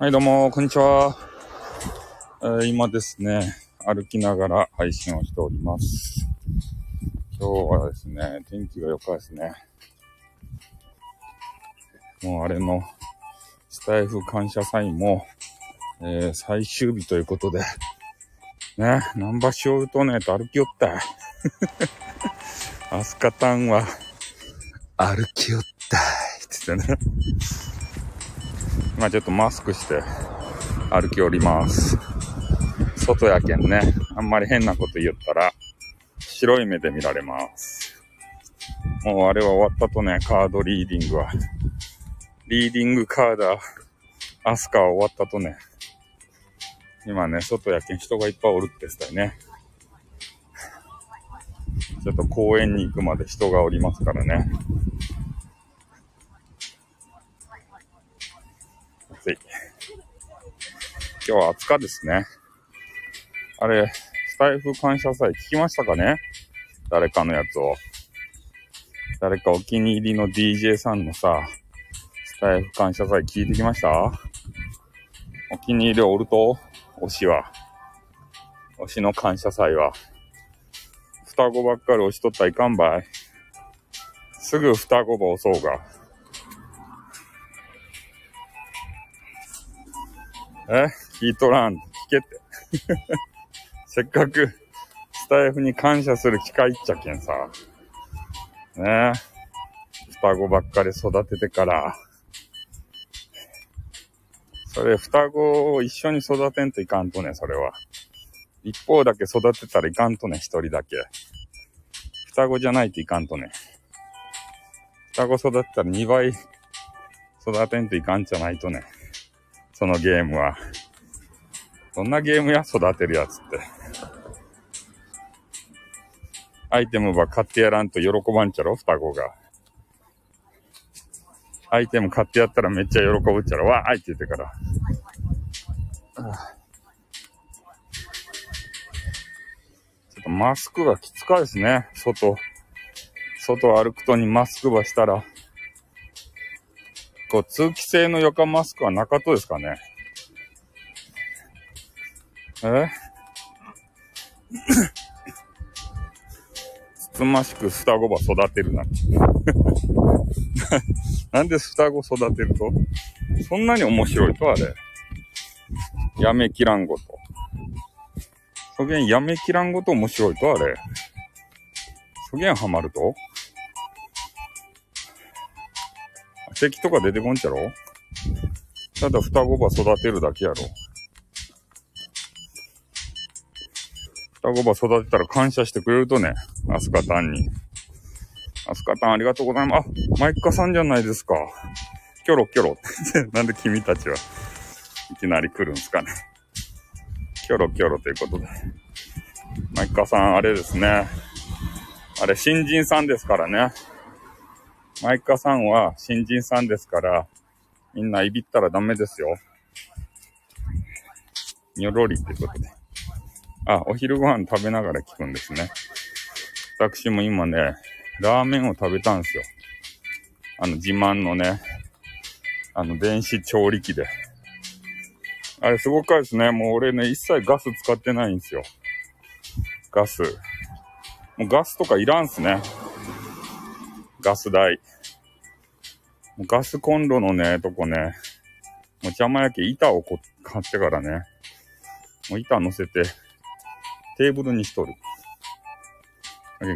はい、どうも、こんにちは。えー今ですね、歩きながら配信をしております。今日はですね、天気が良かですね。もうあれの、スタイフ感謝祭も、えー最終日ということで、ね、ナンバーショーとね、と歩きよったい。アスカタンは、歩きよったい。って言ってね。今ちょっとマスクして歩きおります。外やけんね、あんまり変なこと言ったら白い目で見られます。もうあれは終わったとね、カードリーディングは。リーディングカード、アスカは終わったとね、今ね、外やけん人がいっぱいおるって言ったよね。ちょっと公園に行くまで人がおりますからね。今日は暑かですね。あれ、スタイフ感謝祭聞きましたかね？誰かのやつを。誰かお気に入りの DJ さんのさ、スタイフ感謝祭聞いてきました？お気に入りおると？推しは。推しの感謝祭は。双子ばっかり押しとったらいかんばい。すぐ双子ば押そうが。え？聞いとらん。聞けって。せっかく、スタイフに感謝する機会っちゃけんさ。ねえ。双子ばっかり育ててから。それ、双子を一緒に育てんといかんとね、それは。一方だけ育てたらいかんとね、一人だけ。双子じゃないといかんとね。双子育てたら二倍育てんといかんじゃないとね。そのゲームは。どんなゲームや育てるやつって。アイテムば買ってやらんと喜ばんちゃろ？双子が。アイテム買ってやったらめっちゃ喜ぶっちゃろ？わーいって言ってから。ちょっとマスクがきつかですね。外。外歩くとにマスクばしたら。こう、通気性の横マスクはなかったですかねえ？つつましく双子ば育てるな。なんで双子育てると？そんなに面白いとあれ。やめきらんごと。そげんやめきらんごと面白いとあれ。そげんハマると？敵とか出てこんちゃろ？ただ双子ば育てるだけやろ。双子ば育てたら感謝してくれるとね、アスカタンに。アスカタンありがとうございます。あ、マイカさんじゃないですか。キョロキョロって。なんで君たちはいきなり来るんすかね。キョロキョロということで。マイカさん、あれですね。あれ、新人さんですからね。マイカさんは新人さんですから、みんないびったらダメですよ。にょろりってことで。あ、お昼ご飯食べながら聞くんですね。私も今ね、ラーメンを食べたんですよ。あの、自慢のね、あの、電子調理器で。あれすごかですね。もう俺ね、一切ガス使ってないんですよ。ガス。もうガスとかいらんすね。ガス代。ガスコンロのね、とこね、もう邪魔やけ板をこ買ってからね、もう板乗せて、テーブルにしとる。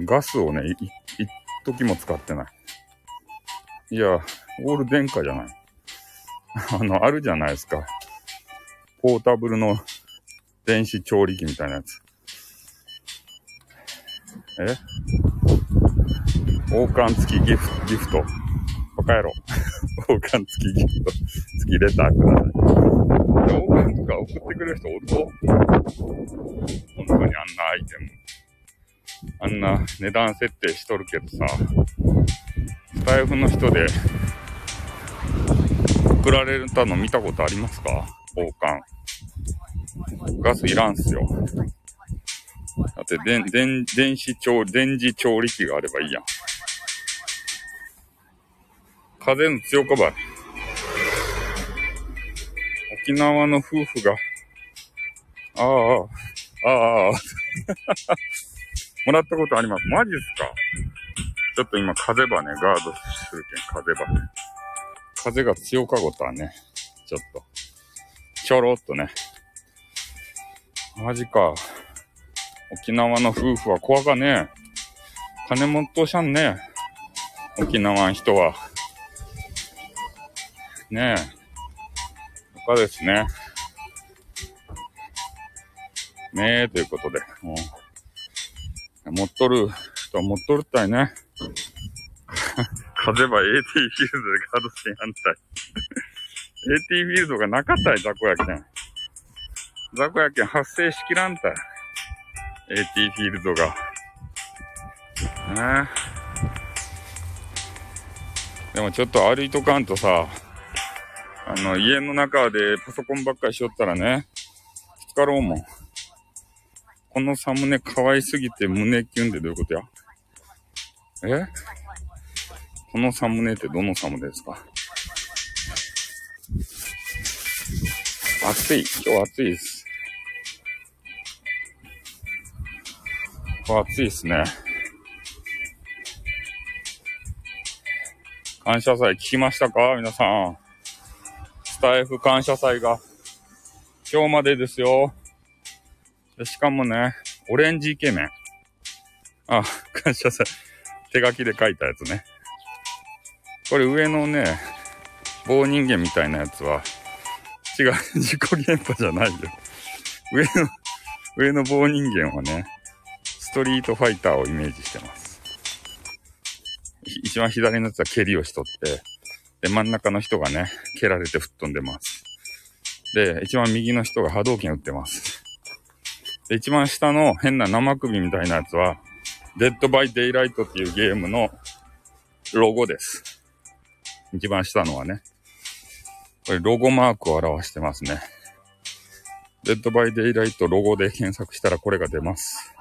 ガスをね、一時も使ってない。いや、オール電化じゃない。あの、あるじゃないですか。ポータブルの電子調理器みたいなやつ。え？王冠付きギフ、ギフト。バカ野郎。王冠付きギフト、付きレターください。王冠とか送ってくれる人おるぞ。本当にあんなアイテム。あんな値段設定しとるけどさ、スタイフの人で送られたの見たことありますか？王冠。ガスいらんすよ。だって、電、電、電子調、電磁調理器があればいいやん。風の強かばい。沖縄の夫婦が、ああ、ああ、ああ もらったことあります。マジっすか？ちょっと今風場ね、ガードするけん、風場ね。風が強かごたはね、ちょっと、ちょろっとね。マジか。沖縄の夫婦は怖かね金持っとしゃんね沖縄の人は。ねえ。他ですね。ねえ、ということで。もう持っとる人は持っとるったいね。勝てば AT フィールドでガードしやんたい。AT フィールドがなかったい、雑魚やけん。雑魚やけん発生しきらんたい。AT フィールドが。ねえでもちょっと歩いとかんとさ、あの、家の中でパソコンばっかりしよったらね、つかろうもん。このサムネ可愛すぎて胸キュンってどういうことや？え？このサムネってどのサムネですか？暑い。今日暑いです。暑いですね。感謝祭聞きましたか？皆さん。タイフ感謝祭が今日までですよ。しかもね、オレンジイケメン。あ、感謝祭。手書きで書いたやつね。これ上のね、棒人間みたいなやつは、違う、自己現場じゃないよ。上の、上の棒人間はね、ストリートファイターをイメージしてます。一番左のやつは蹴りをしとって、で、真ん中の人がね、蹴られて吹っ飛んでます。で、一番右の人が波動拳打ってます。で、一番下の変な生首みたいなやつは、Dead by Daylight っていうゲームのロゴです。一番下のはね。これロゴマークを表してますね。 Dead by Daylight ロゴで検索したらこれが出ます。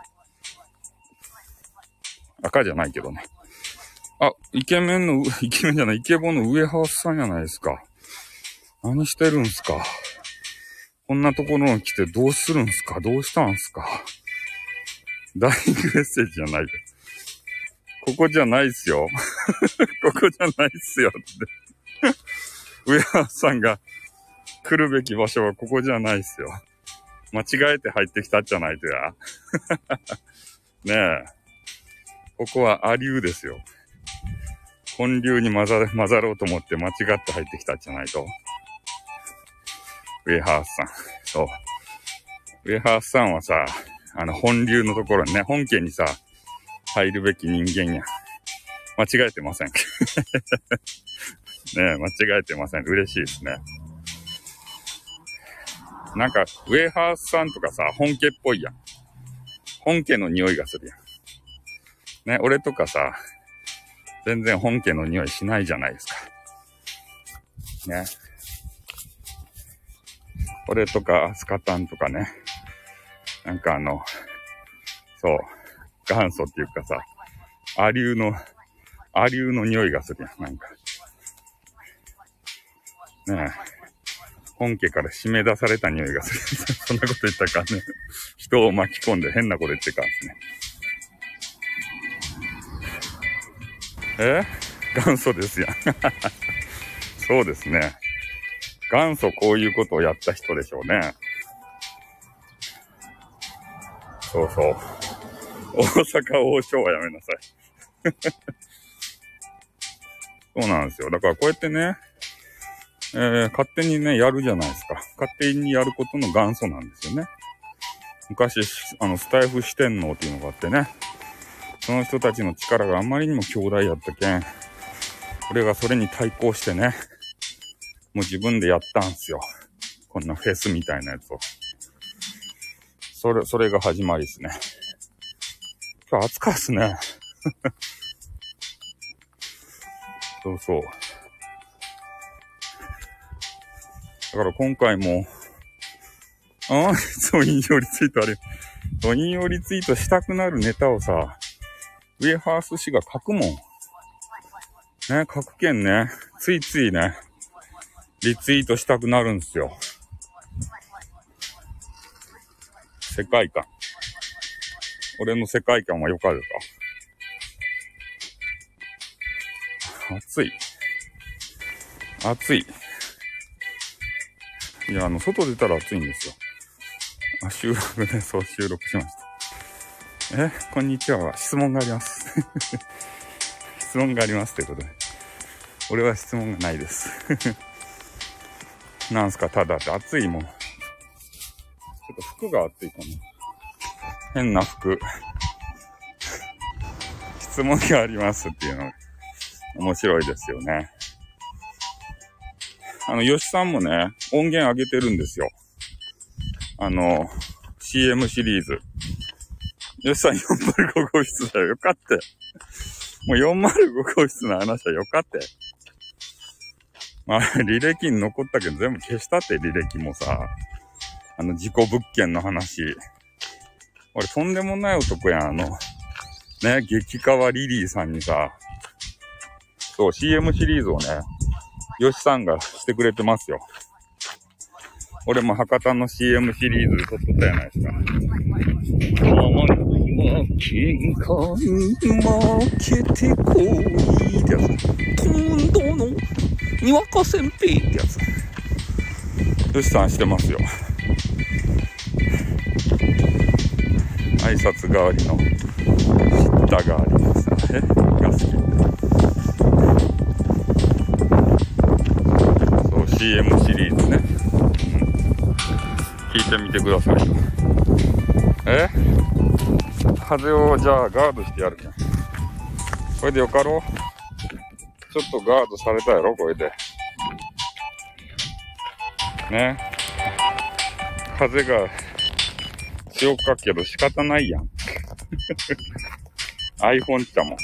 赤じゃないけどね。あ、イケメンの、イケメンじゃない、イケボの上ハウスさんじゃないですか。何してるんすかこんなところに来てどうするんすかどうしたんすかダイイングメッセージじゃないで。ここじゃないっすよ。ここじゃないっすよって上原さんが来るべき場所はここじゃないっすよ。間違えて入ってきたんじゃないとや。ねえ。ここはアリューですよ。本流に混ざ混ざろうと思って間違って入ってきたんじゃないと。ウェハースさん。そう。ウェハースさんはさ、あの、本流のところにね、本家にさ、入るべき人間や。間違えてません。ね間違えてません。嬉しいですね。なんか、ウェハースさんとかさ、本家っぽいやん。本家の匂いがするやん。ね、俺とかさ、全然本家の匂いしないじゃないですか。ね。俺とか、スカタンとかね。なんかあの、そう、元祖っていうかさ、アリューの、アリューの匂いがするやん、なんか。ねえ。本家から締め出された匂いがする。そんなこと言ったかね。人を巻き込んで変なこと言ってかんですね。え？元祖ですやん。そうですね。元祖こういうことをやった人でしょうね。そうそう。大阪王将はやめなさい。そうなんですよ。だからこうやってね、えー、勝手にね、やるじゃないですか。勝手にやることの元祖なんですよね。昔、あの、スタイフ四天王っていうのがあってね、その人たちの力があまりにも強大やったけん、俺がそれに対抗してね、もう自分でやったんすよ。こんなフェスみたいなやつを。それ、それが始まりですね。今日暑かっすね。そうそう。だから今回も、ああ、そう、引用リツイートあれ。そう、引用リツイートしたくなるネタをさ、ウェハース市が書くもん。ね、書くけんね。ついついね、リツイートしたくなるんですよ。世界観。俺の世界観はよかるか暑い。暑い。いや、あの、外出たら暑いんですよ。あ収録ね、そう収録しました。え、こんにちは。質問があります。質問がありますということで。俺は質問がないです。なんすか、ただって暑いもん。ちょっと服が暑いかも。変な服。質問がありますっていうの面白いですよね。あの、吉さんもね、音源上げてるんですよ。あの、CM シリーズ。吉さん405号室だよ。よかった。もう405号室の話はよかった。まあ、履歴に残ったけど全部消したって履歴もさ。あの、事故物件の話。俺、とんでもない男やん。あの、ね、激川リリーさんにさ、そう、CM シリーズをね、よしさんがしてくれてますよ。俺も博多の CM シリーズ撮っとったやないですか。金貨負けてこいってやつ。今度のにわかせん。ぺいってやつ。よしさん。してますよ。挨拶代わりの、知った代わりのさ、えが好き。そう CM シリーズね、うん、聞いてみてくださいよえ風をじゃあガードしてやるけんこれでよかろうちょっとガードされたやろこれでね風が強かけど仕方ないやん iPhone ちゃもん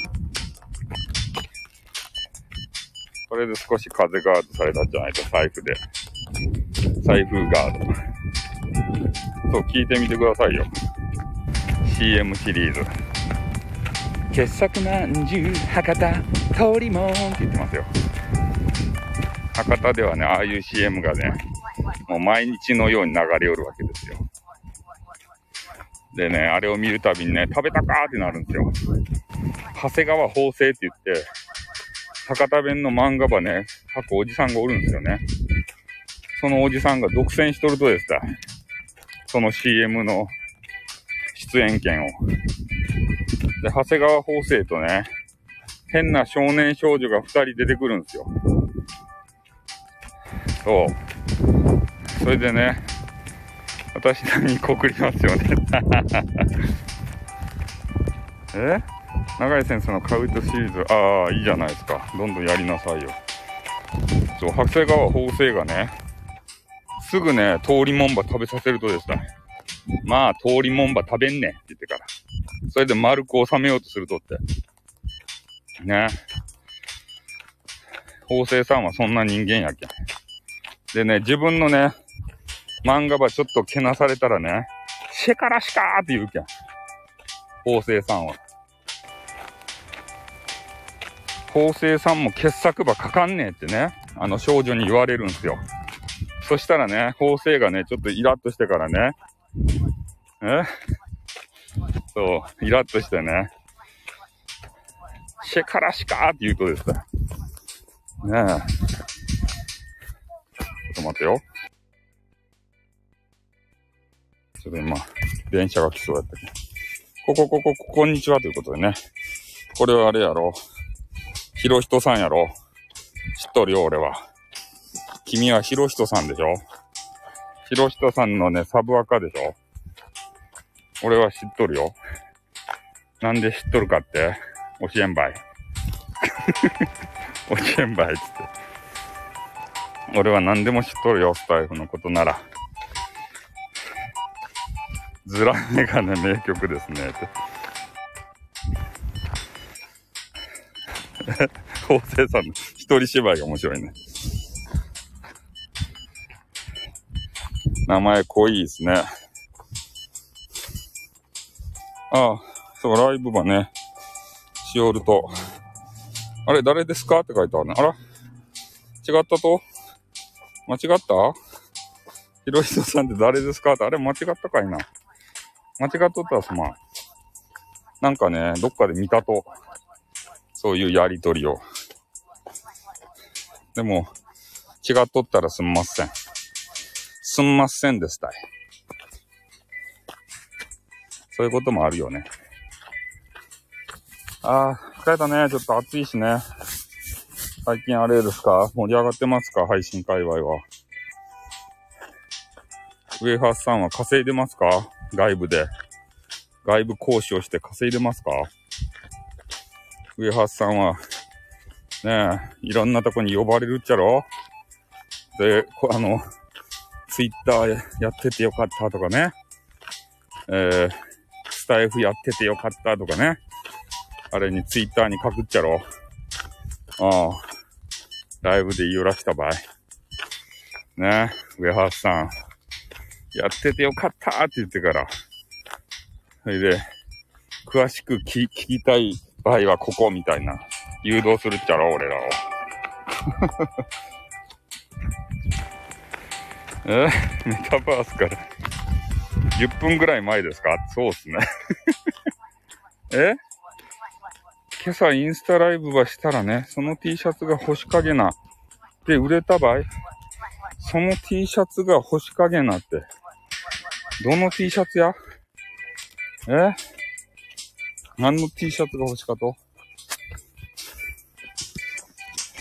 これで少し風ガードされたんじゃないと、財布で。財布ガード。そう、聞いてみてくださいよ。CM シリーズ。傑作まんじゅう、博多、通りもんって言ってますよ。博多ではね、ああいう CM がね、もう毎日のように流れ寄るわけですよ。でね、あれを見るたびにね、食べたかってなるんですよ。長谷川法政って言って、博多弁の漫画ばね、書くおじさんがおるんですよね。そのおじさんが独占しとるとですた。その CM の出演権を。で、長谷川法生とね、変な少年少女が二人出てくるんですよ。そう。それでね、私なりに告りますよね。え？長井先生のカウトシリーズ、ああ、いいじゃないですか。どんどんやりなさいよ。そう、白生川法政がね、すぐね、通りもんば食べさせるとですね、まあ、通りもんば食べんねんって言ってから。それで丸く収めようとするとって。ね。法政さんはそんな人間やけん。でね、自分のね、漫画ばちょっとけなされたらね、シェからしかーって言うけん。法政さんは。法政さんも傑作ば書かんねえってね、あの少女に言われるんすよ。そしたらね、法政がね、ちょっとイラッとしてからね、え？そう、イラッとしてね、シェカラシカーって言うとですね、ねえ。ちょっと待ってよ。ちょっと今、電車が来そうやったけど。ここ、ここ、こんにちはということでね。これはあれやろ。ひろひとさんやろ知っとるよ、俺は。君はひろひとさんでしょひろひとさんのね、サブアカでしょ？俺は知っとるよ。なんで知っとるかって、教えんばい。教えんばいっつって。俺は何でも知っとるよ、スタイフのことなら。ズラメガネ名曲ですね。って。法政さんの一人芝居が面白いね。名前濃いですね。ああ、そう、ライブばね、しおると、あれ、誰ですかって書いてあるね。あら違ったと？間違った？ひろひとさんって誰ですか？って、あれ間違ったかいな。間違っとったらすまん。なんかね、どっかで見たと。そういうやりとりを。でも、違っとったらすんません。すんませんでしたい。そういうこともあるよね。ああ、疲れたね。ちょっと暑いしね。最近あれですか？盛り上がってますか？配信界隈は。ウェハースさんは稼いでますか？外部で。外部講師をして稼いでますか？ウェハースさんは、ねえ、いろんなとこに呼ばれるっちゃろ？で、あの、ツイッターやっててよかったとかね。えー、スタイフやっててよかったとかね。あれにツイッターに書くっちゃろ。ああ。ライブで言いよらした場合。ね、ウェハースさん。やっててよかったって言ってから。それで、詳しく聞きたい場合はここみたいな。誘導するっちゃろ、俺らを。えメタバースから。10分ぐらい前ですか？そうっすね。え？今朝インスタライブはしたらね、その T シャツが星影な。で、売れた場合、その T シャツが星影なって。どの T シャツや？え？何の T シャツが欲しかと？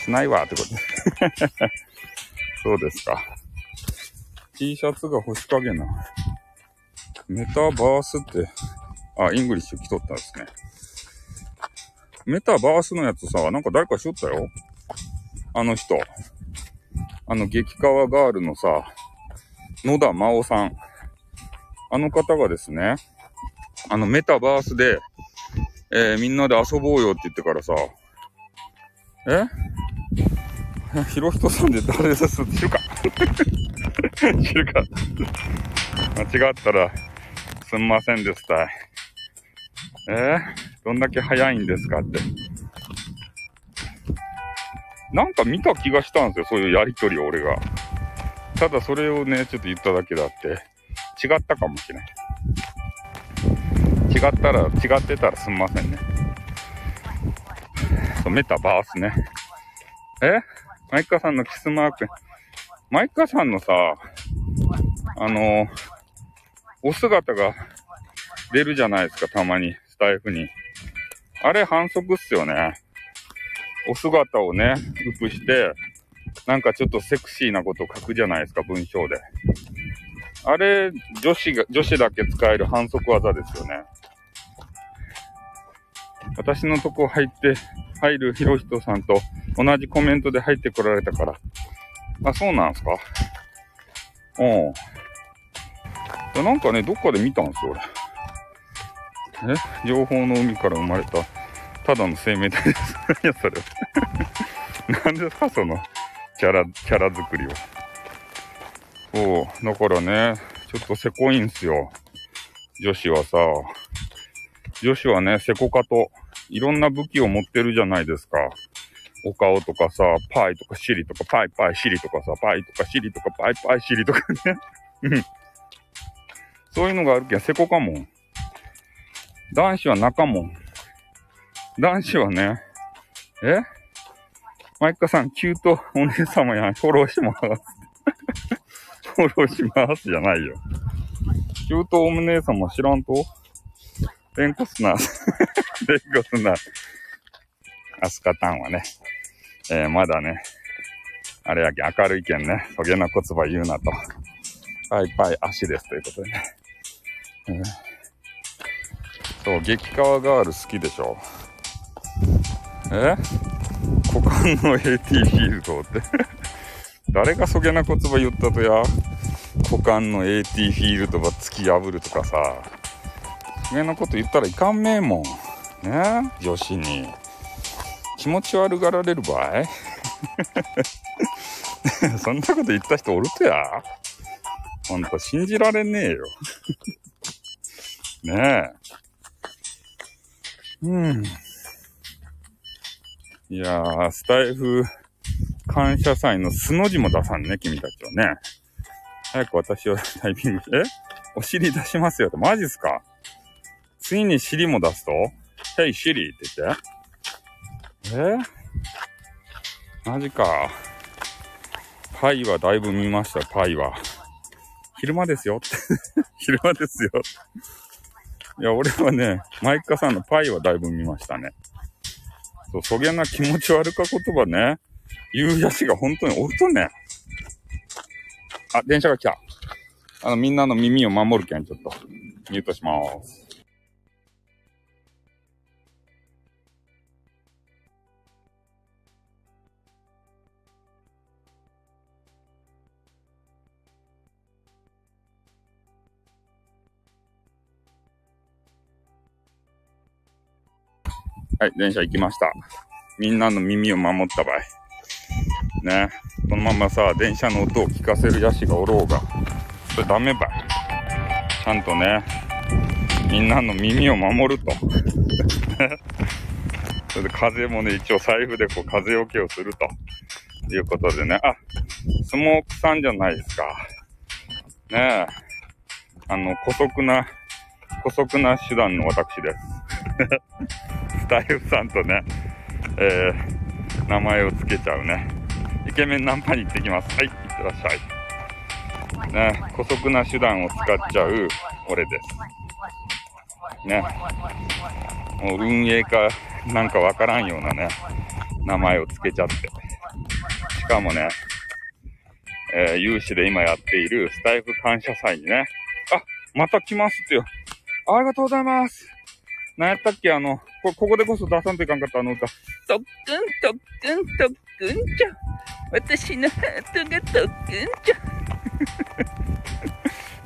しないわってこと。そうですか。T シャツが星影な。メタバースって、あ、イングリッシュ着とったんですね。メタバースのやつさ、なんか誰かしよったよ。あの人。あの、激川ガールのさ、野田真央さん。あの方がですね、あの、メタバースで、えー、みんなで遊ぼうよって言ってからさ、え？ひろひとさんで誰です？知るかるか間違ったら、すんませんでした。えー？どんだけ早いんですかって。なんか見た気がしたんですよ、そういうやりとりを俺が。ただそれをね、ちょっと言っただけだって、違ったかもしれない。違ったら、違ってたらすんませんね。そう、メタバースね。え？マイカさんのキスマーク。マイカさんのさ、あのお姿が出るじゃないですか、たまに、スタイフに。あれ反則っすよね。お姿をね、ウプして、なんかちょっとセクシーなことを書くじゃないですか、文章で。あれ、女子が、女子だけ使える反則技ですよね。私のとこ入って、入るひろひとさんと同じコメントで入ってこられたから。あ、そうなんすか？うん。なんかね、どっかで見たんすよ、俺。え？情報の海から生まれた、ただの生命体です。何や、それ。何ですか、その、キャラ、キャラ作りを。そう、だからね、ちょっとせこいんすよ。女子はさ、女子はね、せこかと、いろんな武器を持ってるじゃないですか。お顔とかさ、パイとかシリとか、パイパイシリとかさ、パイとかシリとか、パイパイシリとかね。うん。そういうのがあるけん、せこかもん。男子は仲もん。男子はね、え？マイカさん、キュートお姉様やん、フォローします。フォローしますじゃないよ。キュートお姉様知らんと？レンコスナー、レンコスナー。アスカタンはね、えー、まだね、あれやけ明るいけんね、トゲな言葉言うなと。パイパイ足ですということでね。えーそう、激川ガール好きでしょ。え？股間の AT フィールドって 誰がそげな言葉言ったとや？股間の AT フィールドが突き破るとかさ。そげなこと言ったらいかんめえもん。ね？女子に。気持ち悪がられる場合 そんなこと言った人おるとや？ほんと信じられねえよねえ。うん。いやー、スタイフ感謝祭の素の字も出さんね、君たちはね。早く私をタイピング、え お尻出しますよって、マジっすか？ついに尻も出すと ?Hey, シリって言って。えマジか。パイはだいぶ見ました、パイは。昼間ですよって。昼間ですよ。いや、俺はね、マイカさんのパイはだいぶ見ましたね。そう、そげな気持ち悪か言葉ね。言うやしが本当におるとね。あ、電車が来た。あの、みんなの耳を守るけん、ちょっと、ミュートしまーす。はい、電車行きました。みんなの耳を守った場合。ね。このままさ、電車の音を聞かせるヤシがおろうが、それダメばい。ちゃんとね、みんなの耳を守ると。それで風もね、一応財布でこう風よけをすると。いうことでね。あ、スモークさんじゃないですか。ねえ。あの、古速な、古速な手段の私です。スタイフさんとね、えー、名前を付けちゃうね。イケメンナンパに行ってきます。はい、いってらっしゃい。ね、古速な手段を使っちゃう俺です。ね。もう運営かなんかわからんようなね、名前を付けちゃって。しかもね、えー、有志で今やっているスタイフ感謝祭にね、あ、また来ますってよ。ありがとうございます。何やったっけあの、こ、ここでこそ出さんといかんかったあの歌。特訓、特訓、特訓じゃ。私のハートが特訓じゃ。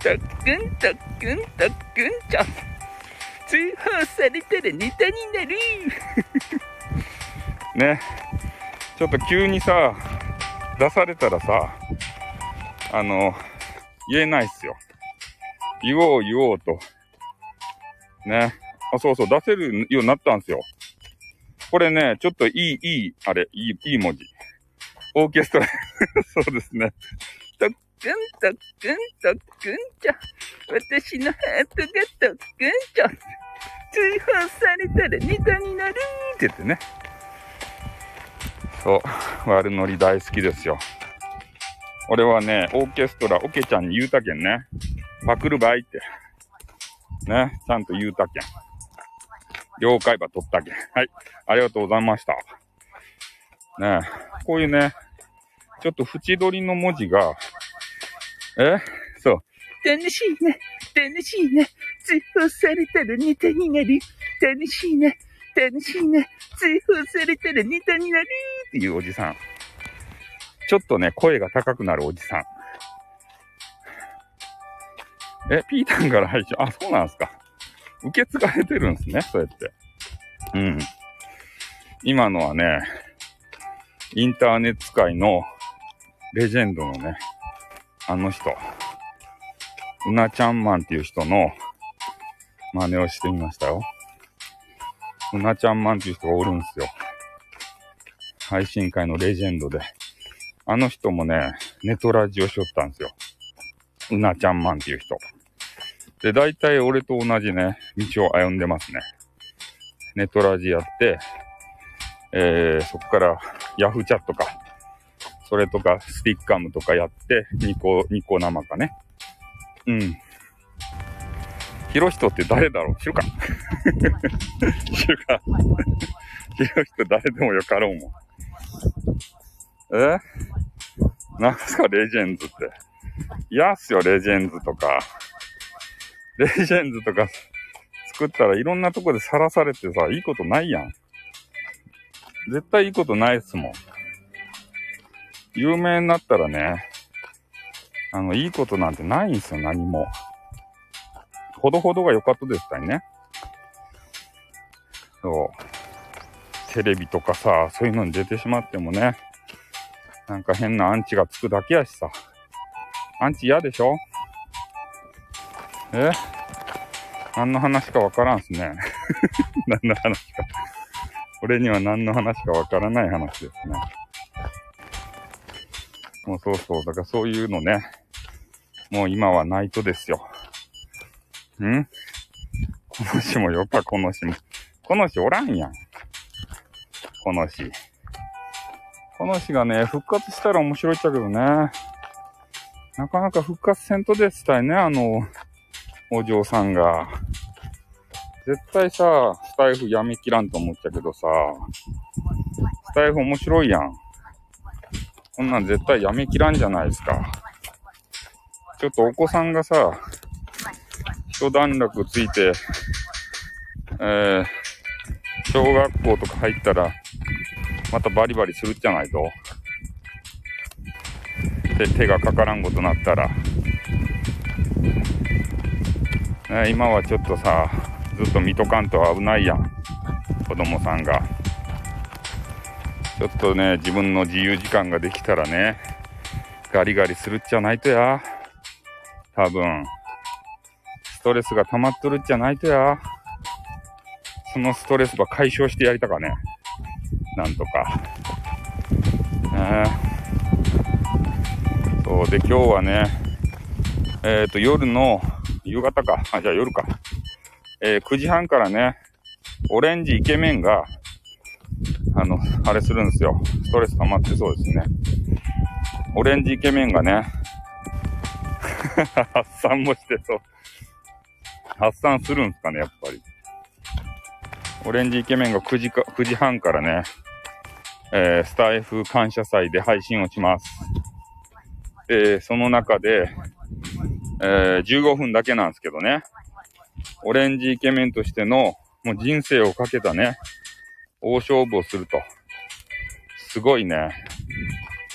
特訓、特訓、特訓じゃ。通報されたらネタになる。ね。ちょっと急にさ、出されたらさ、あの、言えないっすよ。言おう言おうと。ね。あ、そうそう、出せるようになったんですよ。これね、ちょっといい、いい、あれ、いい、いい文字。オーケストラ。そうですね。特訓、特訓、特訓じゃ。私のハートが特訓じゃ。通報されたらネタになる。って言ってね。そう、悪ノリ大好きですよ。俺はね、オーケストラ、オケちゃんに言うたけんね。パクるばいって。ね、ちゃんと言うたけん。了解ば取ったけん。はい。ありがとうございました。ねこういうね、ちょっと縁取りの文字が、え？そう。楽しいね。楽しいね。通報されたらネタになる。楽しいね。楽しいね。通報されたらネタになる。っていうおじさん。ちょっとね、声が高くなるおじさん。え、ピータンから配信、あ、そうなんですか。受け継がれてるんですね、そうやって。うん。今のはね、インターネット界のレジェンドのね、あの人、うなちゃんマンっていう人の真似をしてみましたよ。うなちゃんマンっていう人がおるんすよ。配信界のレジェンドで。あの人もね、ネトラジをしよったんですよ。うなちゃんマンっていう人。で、大体俺と同じね、道を歩んでますね。ネトラジやって、えー、そこからヤフーチャットか、それとかスティッカムとかやって、ニコ、ニコ生かね。うん。ヒロヒトって誰だろう？知るか知るかヒロヒト誰でもよかろうもん。え？なんすか、レジェンズって。嫌っすよ、レジェンズとか。レジェンズとか作ったらいろんなとこでさらされてさ、いいことないやん。絶対いいことないっすもん。有名になったらね、あの、いいことなんてないんすよ、何も。ほどほどが良かったですかね。そう。テレビとかさ、そういうのに出てしまってもね、なんか変なアンチがつくだけやしさ。アンチ嫌でしょ？え？何の話かわからんすね。何の話か。俺には何の話かわからない話ですね。もうそうそう。だからそういうのね。もう今はないとですよ。ん？このしもよか、このしも。このしおらんやん。このし。このしがね、復活したら面白いっちゃけどね。なかなか復活せんとですたいね、あの、お嬢さんが。絶対さ、スタイフやめきらんと思っちゃけどさ、スタイフ面白いやん。こんなん絶対やめきらんじゃないですか。ちょっとお子さんがさ、一段落ついて、えー、小学校とか入ったら、またバリバリするじゃないとで、手がかからんことなったら。今はちょっとさ、ずっと見とかんと危ないやん。子供さんが。ちょっとね、自分の自由時間ができたらね、ガリガリするっちゃないとや。多分。ストレスが溜まっとるっちゃないとや。そのストレスば解消してやりたかね。なんとか。ねそで、今日はね、えっ、ー、と、夜の、夕方か。あ、じゃあ夜か。えー、9時半からね、オレンジイケメンが、あの、あれするんですよ。ストレス溜まってそうですね。オレンジイケメンがね、発散もしてそう。発散するんすかね、やっぱり。オレンジイケメンが9時か、9時半からね、えー、スタイフ感謝祭で配信をします。で、その中で、えー、15分だけなんですけどね、オレンジイケメンとしての、もう人生をかけたね、大勝負をすると。すごいね、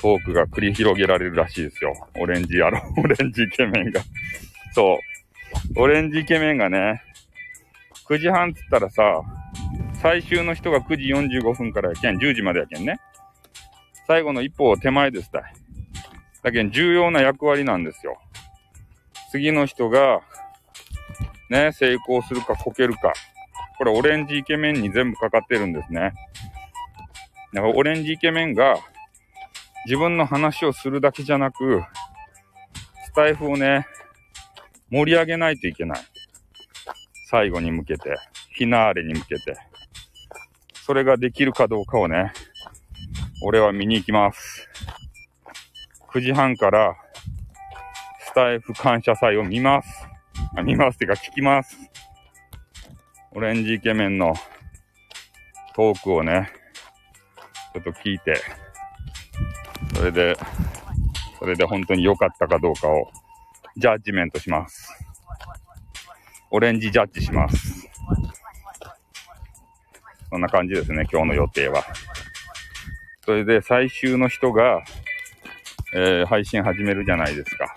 トークが繰り広げられるらしいですよ。オレンジ野郎、オレンジイケメンが。そう。オレンジイケメンがね、9時半っつったらさ、最終の人が9時45分からやけん、10時までやけんね。最後の一歩を手前ですたい。だけん重要な役割なんですよ。次の人が、ね、成功するかこけるか。これオレンジイケメンに全部かかってるんですね。だからオレンジイケメンが自分の話をするだけじゃなく、スタイフをね、盛り上げないといけない。最後に向けて、フィナーレに向けて。それができるかどうかをね、俺は見に行きます。9時半からスタイフ感謝祭を見ます。あ見ますっていうか聞きます。オレンジイケメンのトークをね、ちょっと聞いて、それで、それで本当に良かったかどうかをジャッジメントします。オレンジジャッジします。そんな感じですね、今日の予定は。それで最終の人が、えー、配信始めるじゃないですか。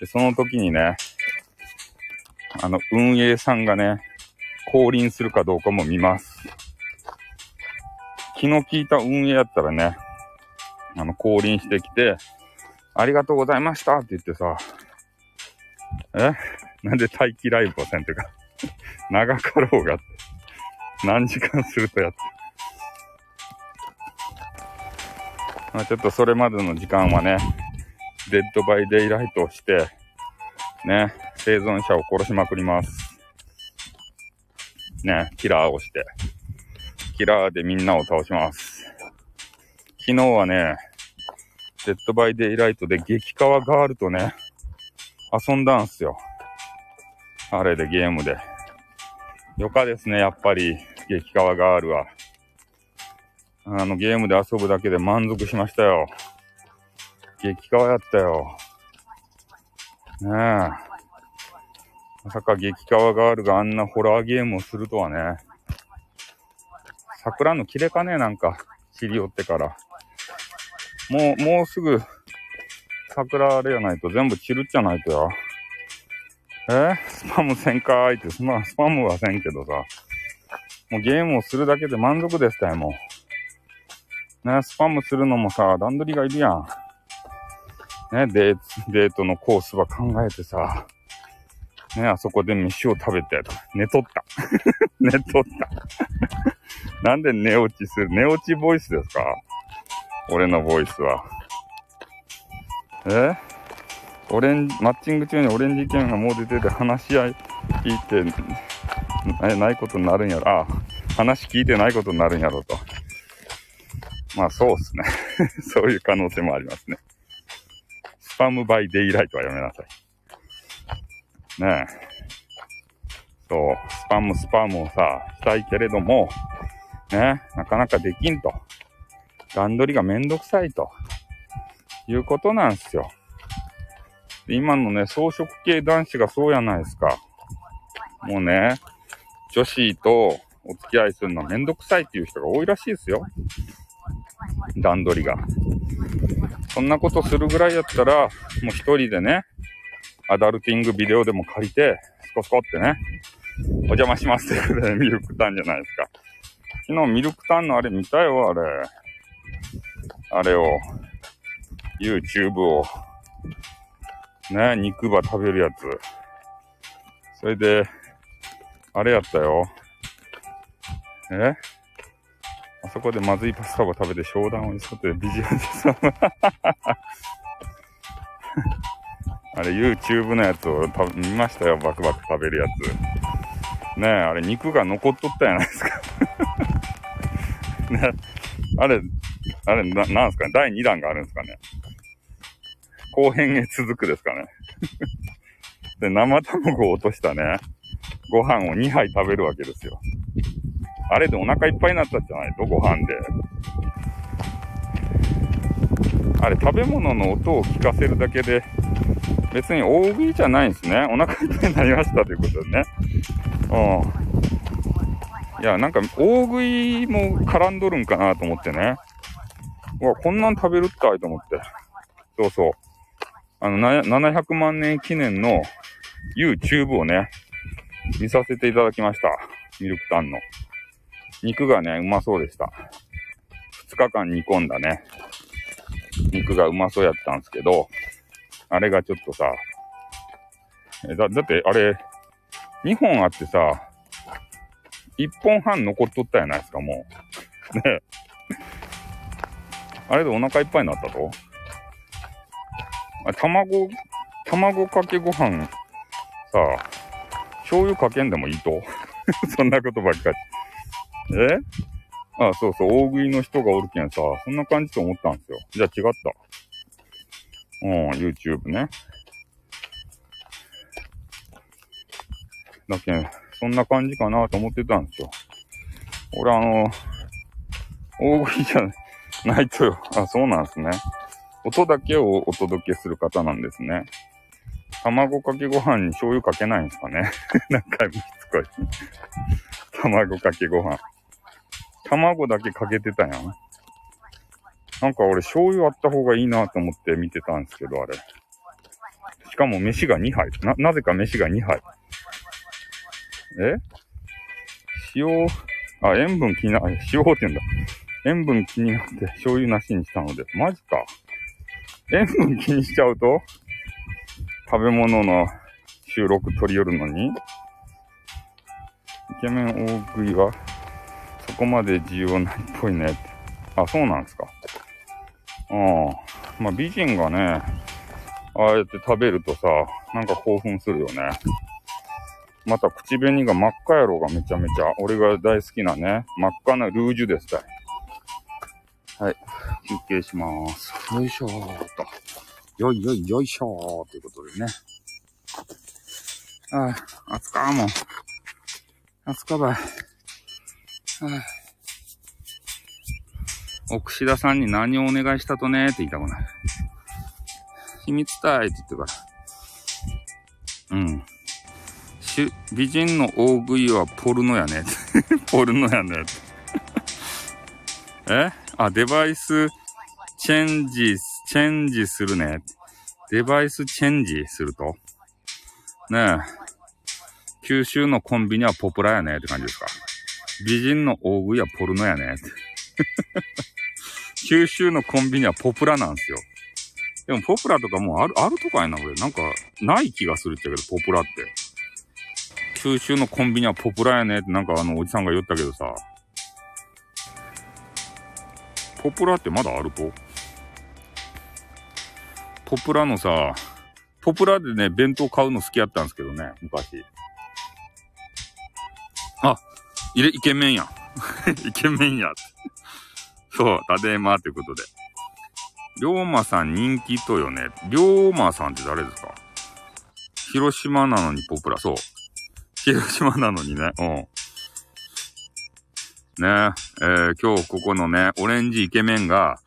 で、その時にね、あの、運営さんがね、降臨するかどうかも見ます。気の利いた運営やったらね、あの、降臨してきて、ありがとうございましたって言ってさ、え？なんで待機ライブをせんてか長かろうがって。何時間するとやって。まあ、ちょっとそれまでの時間はね、Dead by Daylight をして、ね、生存者を殺しまくります。ね、キラーをして、キラーでみんなを倒します。昨日はね、 Dead by Daylight で激カワガールとね、遊んだんすよ。あれでゲームで。よかですね、やっぱり、激カワガールは。あの、ゲームで遊ぶだけで満足しましたよ。激川やったよ。ねえ。まさか激川ガールがあんなホラーゲームをするとはね。桜の切れかねなんか、知り寄ってから。もう、もうすぐ桜あれやないと全部散るっちゃないとや。え？スパムせんかーいって、まあ、スパムはせんけどさ。もうゲームをするだけで満足でしたよ、もう。ね、スパムするのもさ、段取りがいるやん。ね、デーデートのコースは考えてさ、ね、あそこで飯を食べて、寝とった。寝とった。なんで寝落ちする？寝落ちボイスですか？俺のボイスは。え？オレン、マッチング中にオレンジイケメンがもう出てて話し合い聞いて、え、ないことになるんやろ。あ、話聞いてないことになるんやろと。まあそうっすね。そういう可能性もありますね。スパムバイデイライトはやめなさい。ねえ。そう、スパムスパムをさ、したいけれども、ね、なかなかできんと。段取りがめんどくさいと。いうことなんですよ。今のね、装飾系男子がそうやないですか。もうね、女子とお付き合いするのめんどくさいっていう人が多いらしいですよ。段取りが。そんなことするぐらいやったら、もう一人でね、アダルティングビデオでも借りて、スコスコってね、お邪魔しますってことでミルクタンじゃないですか。昨日ミルクタンのあれ見たよ、あれ。あれを、YouTube を、ね、肉ば食べるやつ。それで、あれやったよ。え？あそこでまずいパスタを食べて商談を急ってビジュアルでさ、あれ YouTube のやつを見ましたよ、バクバク食べるやつ。ねえ、あれ肉が残っとったやないですか。ねあれ、あれ、な、なんすかね第2弾があるんですかね後編へ続くですかねで、生卵を落としたね、ご飯を2杯食べるわけですよ。あれでお腹いっぱいになったじゃないと、ご飯で？あれ、食べ物の音を聞かせるだけで、別に大食いじゃないんですね。お腹いっぱいになりましたということでね。うん。いや、なんか、大食いも絡んどるんかなと思ってね。うわ、こんなん食べるったいと思って。そうそう。あの、700万年記念の YouTube をね、見させていただきました。ミルクタンの。肉がね、うまそうでした。2日間煮込んだね、肉がうまそうやったんですけど、あれがちょっとさ、えだ、だってあれ、2本あってさ、1本半残っとったやないですか、もう。ねあれでお腹いっぱいになったと？あ卵、卵かけご飯、さ、醤油かけんでもいいと？そんなことばっかり。え？あそうそう、大食いの人がおるけんさ、そんな感じと思ったんですよ。じゃあ違った。うん、YouTube ね。だけん、そんな感じかなと思ってたんですよ。俺あの、大食いじゃないとよ。あ、そうなんですね。音だけをお届けする方なんですね。卵かけご飯に醤油かけないんですかね。なんかしつこい。卵かけご飯。卵だけかけてたやん。なんか俺醤油あった方がいいなと思って見てたんですけど、あれ。しかも飯が2杯。な、なぜか飯が2杯。え？塩、あ、塩分気にな、塩って言うんだ。塩分気になって醤油なしにしたので。マジか。塩分気にしちゃうと？食べ物の収録取り寄るのに？イケメン大食いは？こまで重要ないっぽいねって。あ、そうなんですか。ああ。まあ、美人がね、ああやって食べるとさ、なんか興奮するよね。また口紅が真っ赤やろがめちゃめちゃ。俺が大好きなね、真っ赤なルージュですたい。はい。休憩しまーす。よいしょーと。よいよいよいしょーということでね。ああ、暑かーもん。暑かばい。はあ、奥志田さんに何をお願いしたとねって言いたくない。秘密たいって言ってから。うん。し美人の大食いはポルノやね。ポルノやね。え？あ、デバイスチェンジ、チェンジするね。デバイスチェンジすると？ねえ。九州のコンビニはポプラやねって感じですか。美人の大食いはポルノやね。九州のコンビニはポプラなんですよ。でもポプラとかもうある、あるとかやな、これ。なんか、ない気がするっちゃけど、ポプラって。九州のコンビニはポプラやねってなんかあのおじさんが言ったけどさ。ポプラってまだあると？ポプラのさ、ポプラでね、弁当買うの好きやったんですけどね、昔。いれ、イケメンやん。イケメンや。そう、ただいまということで。龍馬さん人気とよね。龍馬さんって誰ですか？広島なのにポプラ。そう。広島なのにね。うん。ねえー今日ここのね、オレンジイケメンが、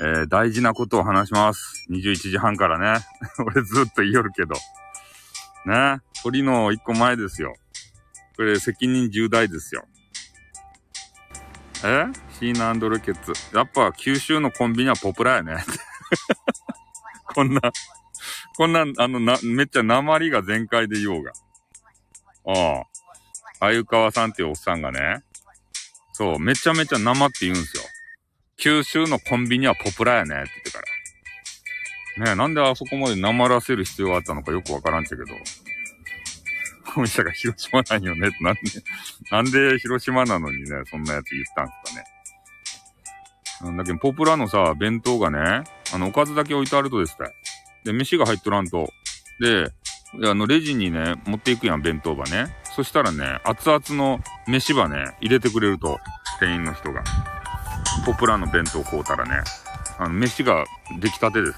えー大事なことを話します。21時半からね。俺ずっと言いよるけど。ね鳥の一個前ですよ。これ責任重大ですよ。え？シーナアンドルケッツ。やっぱ九州のコンビニはポプラやね。こんな、こんな、あの、な、めっちゃ鉛が全開で言おうが。ああ。あゆかわさんっていうおっさんがね、そう、めちゃめちゃ生って言うんすよ。九州のコンビニはポプラやねって言ってから。ねえ、なんであそこまで生らせる必要があったのかよくわからんちゃけど。本社が広島なんよねって なんで、なんで広島なのにね、そんなやつ言ったんすかね。うんだけど、ポプラのさ、弁当がね、あの、おかずだけ置いてあるとですね。で、飯が入っとらんと。で、であの、レジにね、持っていくやん、弁当ばね。そしたらね、熱々の飯ばね、入れてくれると、店員の人が。ポプラの弁当買うたらね、あの、飯が出来たてですね。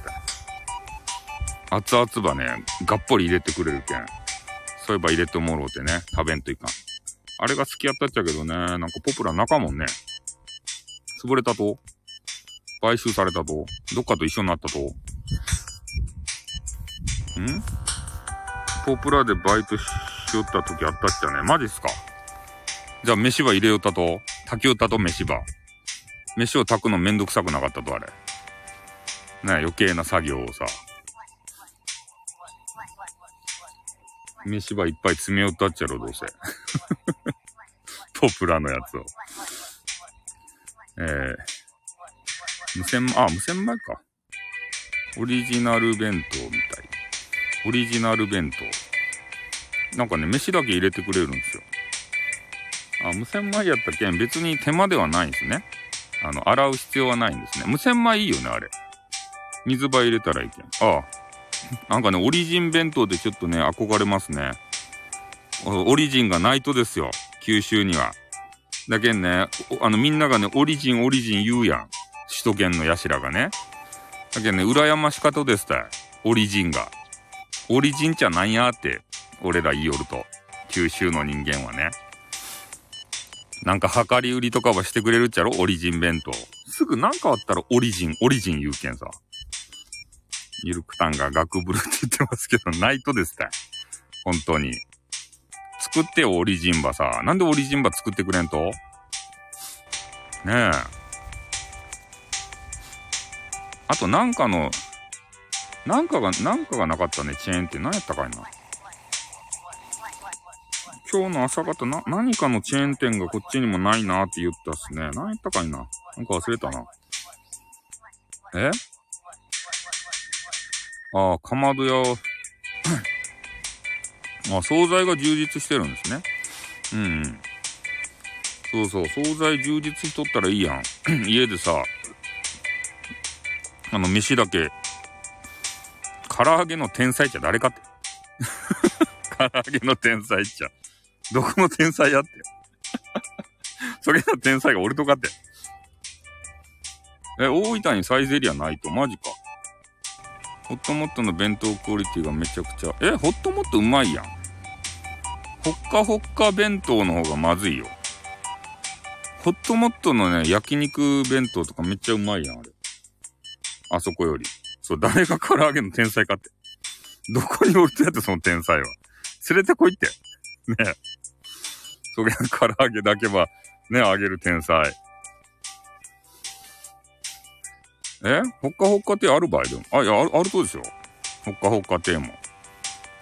熱々ばね、がっぽり入れてくれるけん。そういえば入れてもろうてね、食べんといかん。あれが好きやったっちゃけどね、なんかポプラ中もんね。潰れたと？買収されたと？どっかと一緒になったと？ん？ポプラでバイトしよった時あったっちゃね。マジっすか？じゃあ飯ば入れよったと？炊きよったと飯ば。飯を炊くのめんどくさくなかったとあれ。ね余計な作業をさ。飯ばいっぱい詰めよったっちゃろ、どうせ。ポプラのやつを。えー、無洗、あ、無洗米か。オリジナル弁当みたい。オリジナル弁当。なんかね、飯だけ入れてくれるんですよ。あ、無洗米やったけん、別に手間ではないんですね。あの、洗う必要はないんですね。無洗米いいよね、あれ。水場入れたらいいけん。ああ。なんかね、オリジン弁当でちょっとね、憧れますね。オリジンがないとですよ。九州には。だけんね、あの、みんながね、オリジン、オリジン言うやん。首都圏の奴がね。だけんね、羨ましかとですたい。オリジンが。オリジンちゃなんやって、俺ら言いよると。九州の人間はね。なんか量り売りとかはしてくれるっちゃろ？オリジン弁当。すぐなんかあったらオリジン、オリジン言うけんさ。ゆるくたんがガクブルって言ってますけど、ないとですたい。本当に。作ってよ、オリジンバさ。なんでオリジンバ作ってくれんと？ねえ。あとなんかの、なんかが、なんかがなかったね、チェーンって何やったかいな。今日の朝方な、何かのチェーン店がこっちにもないなって言ったっすね。何やったかいな。なんか忘れたな。え？ああ、かまど屋を あ、惣菜が充実してるんですね。うん、うん。そうそう、惣菜充実しとったらいいやん。家でさ、あの、飯だけ、唐揚げの天才っちゃ誰かって。唐揚げの天才っちゃ。どこの天才やって。それの天才が俺とかって。え、大分にサイゼリアないとマジか。ホットモットの弁当クオリティがめちゃくちゃ。え、ホットモットうまいやん。ほっかほっか弁当の方がまずいよ。ホットモットのね、焼肉弁当とかめっちゃうまいやん、あれ。あそこより。そう、誰が唐揚げの天才かって。どこにおるとやって、その天才は。連れてこいって。ねえ。それが唐揚げだけは、ね、あげる天才。え？ほっかほっか亭ある場合でも。あ、いや、ある、あるとですよ。ほっかほっか亭も。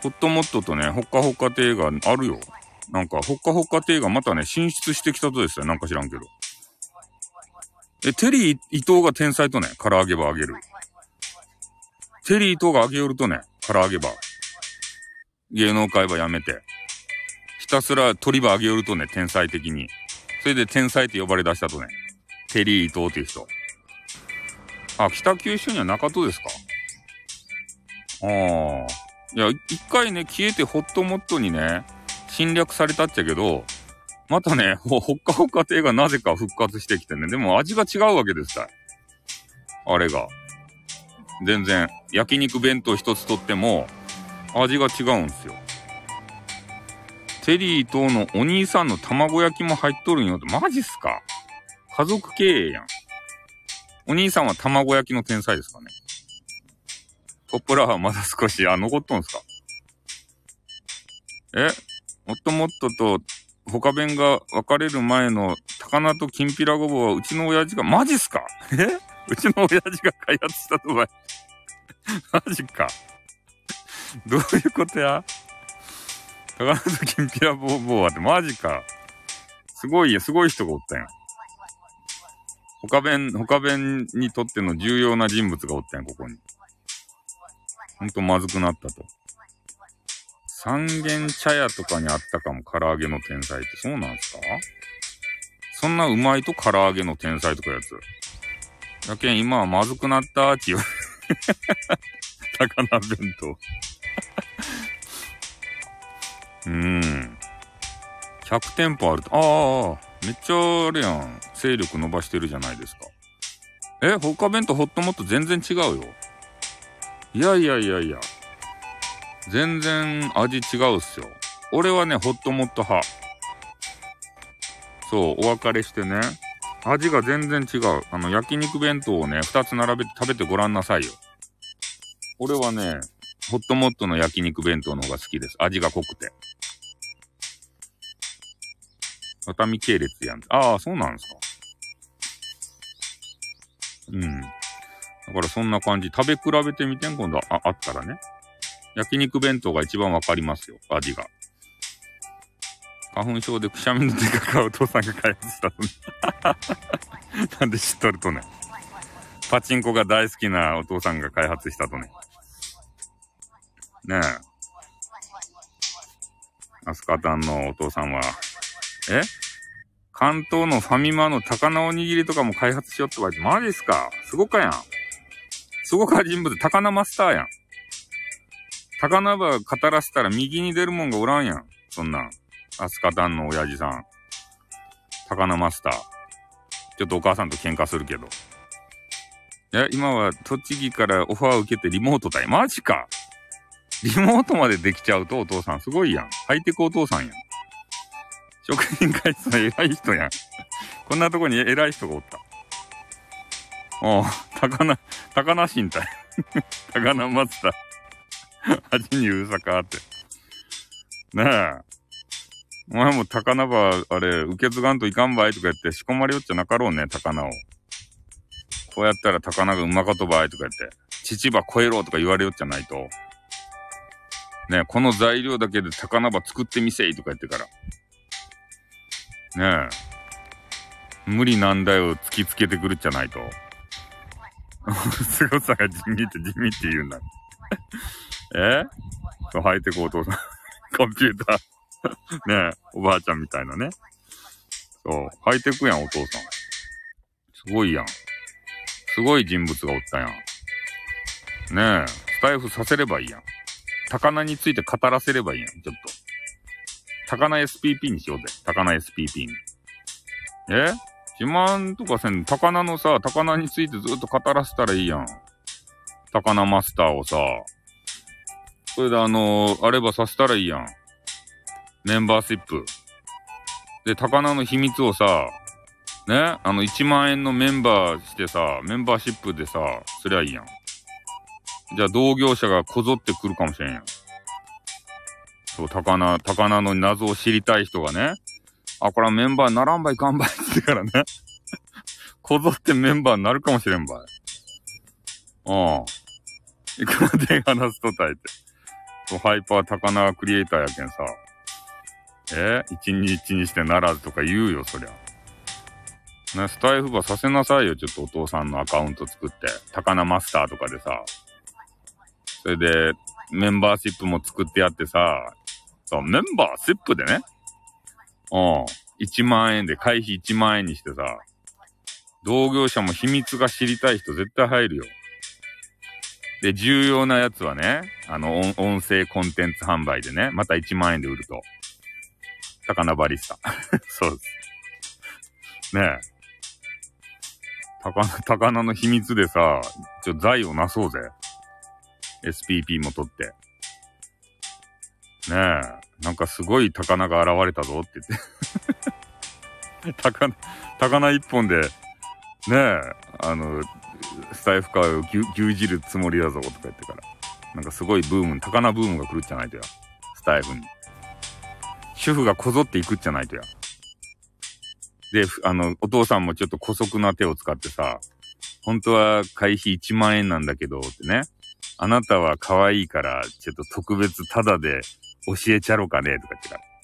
ホットモットとね、ほっかほっか亭があるよ。なんか、ほっかほっか亭がまたね、進出してきたとですよ。なんか知らんけど。え、テリー伊藤が天才とね、唐揚げ場あげる。テリー伊藤があげよるとね、唐揚げ場。芸能界はやめて。ひたすら鳥場あげよるとね、天才的に。それで天才って呼ばれ出したとね。テリー伊藤っていう人。あ、北九州には中戸ですか？ああ。いや、一回ね、消えてホットモットにね、侵略されたっちゃけど、またね、ほっかほか亭がなぜか復活してきてね。でも味が違うわけですた。あれが。全然、焼肉弁当一つとっても、味が違うんすよ。テリーとのお兄さんの卵焼きも入っとるんよって、マジっすか？家族経営やん。お兄さんは卵焼きの天才ですかね。ポップラーはまだ少し、あ、残っとんすか？え？もっともっとと、他弁が分かれる前の高菜ときんぴらごぼうはうちの親父が、マジっすか？え？うちの親父が開発したとばマジか。どういうことや？高菜ときんぴらごぼうはってマジか。すごいや、すごい人がおったやん。他弁、他弁にとっての重要な人物がおったん、ここに。ほんとまずくなったと。三軒茶屋とかにあったかも、唐揚げの天才って。そうなんすか？そんなうまいと唐揚げの天才とかやつ。やけん、今はまずくなったーちよ。高菜弁当。うーん。100店舗あると。ああ、めっちゃあれやん。勢力伸ばしてるじゃないですか。え、他弁とホットモット全然違うよ。いやいやいやいや。全然味違うっすよ。俺はね、ホットモット派。そう、お別れしてね。味が全然違う。あの、焼肉弁当をね、二つ並べて食べてごらんなさいよ。俺はね、ホットモットの焼肉弁当の方が好きです。味が濃くて。熱海系列やん。ああ、そうなんですか。うん。だからそんな感じ。食べ比べてみてん、今度あ、あったらね。焼肉弁当が一番わかりますよ、味が。花粉症でくしゃみの出かかお父さんが開発したのね。なんで知っとるとね。パチンコが大好きなお父さんが開発したとね。ねえ。アスカタンのお父さんは、え？関東のファミマの高菜おにぎりとかも開発しよって言われて、マジっすか？すごかやん。すごか人物、高菜マスターやん。高菜ば語らせたら右に出るもんがおらんやん。そんなん。アスカタンの親父さん。高菜マスター。ちょっとお母さんと喧嘩するけど。いや、今は栃木からオファーを受けてリモートだよ。マジか。リモートまでできちゃうとお父さんすごいやん。ハイテクお父さんやん。職人会社の偉い人やん。こんなとこに偉い人がおった。おう、高菜、高菜身体。高菜マスター。味にうるさかって。ねえ。お前も高菜ば、あれ、受け継がんといかんばいとか言って仕込まれよっちゃなかろうね、高菜を。こうやったら高菜がうまかとばいとか言って、父ば超えろとか言われよっちゃないと。ね、この材料だけで高菜ば作ってみせいとか言ってから。ねえ。無理なんだよ、突きつけてくるっちゃないと。凄さが地味って地味って言うんだ。え？そう、ハイテクお父さん。コンピューターねえ、おばあちゃんみたいなね。そう、ハイテクやん、お父さん。すごいやん。すごい人物がおったやん。ねえ、スタイフさせればいいやん。高菜について語らせればいいやん、ちょっと。高菜 SPP にしようぜ。高菜 SPP に。え？自慢とかせん、高菜のさ、高菜についてずっと語らせたらいいやん。高菜マスターをさ、それであのー、あればさせたらいいやん。メンバーシップ。で、高菜の秘密をさ、ね、あの、1万円のメンバーしてさ、メンバーシップでさ、すりゃいいやん。じゃあ、同業者がこぞってくるかもしれんやん。そう、高菜、高菜の謎を知りたい人がね、あ、これはメンバーならんばいかんばいってからね、こぞってメンバーになるかもしれんばい。うん。いくらで話すとたいて。ハイパー高菜クリエイターやけんさ。え？一日にしてならずとか言うよ、そりゃ。ね、スタイフばさせなさいよ、ちょっとお父さんのアカウント作って。高菜マスターとかでさ。それで、メンバーシップも作ってやってさ、そう、メンバーシップでね。うん。1万円で、会費1万円にしてさ、同業者も秘密が知りたい人絶対入るよ。で、重要なやつはね、あの、音声コンテンツ販売でね、また1万円で売ると。高菜バリスタ。そうです。ねえ。高菜、高菜の秘密でさ、ちょ、財をなそうぜ。SPP も取って。ねえ。なんかすごい高菜が現れたぞって言って。高菜、高菜一本で、ねえ、あの、スタイフ界を牛耳るつもりだぞとか言ってから。なんかすごいブーム、高菜ブームが来るっちゃないとや。スタイフに。主婦がこぞっていくっちゃないとや。で、あの、お父さんもちょっと古速な手を使ってさ、本当は会費1万円なんだけど、ってね。あなたは可愛いから、ちょっと特別タダで教えちゃろうかね、とか言って。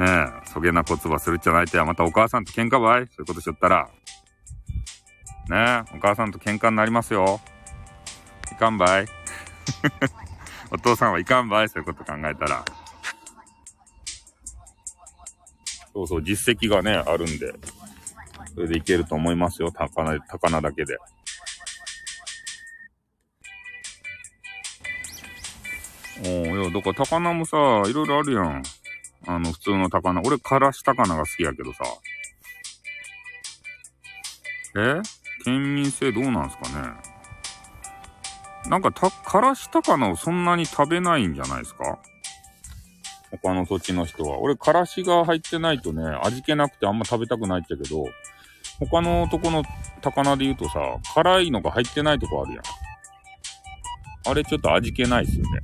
ねえ、そげな言葉するっちゃないとや。またお母さんと喧嘩ばいそういうことしよったら。ねえ、お母さんと喧嘩になりますよ。いかんばい お父さんはいかんばいそういうこと考えたら。そうそう、実績がね、あるんで。それでいけると思いますよ。高菜、高菜だけで。お、いや、だから高菜もさ、いろいろあるやん。あの、普通の高菜。俺、からし高菜が好きやけどさ。え？県民性どうなんすかね？なんか、た、からし高菜をそんなに食べないんじゃないですか？他の土地の人は。俺、からしが入ってないとね、味気なくてあんま食べたくないっちゃけど、他のとこの高菜で言うとさ、辛いのが入ってないとこあるやん。あれちょっと味気ないっすよね。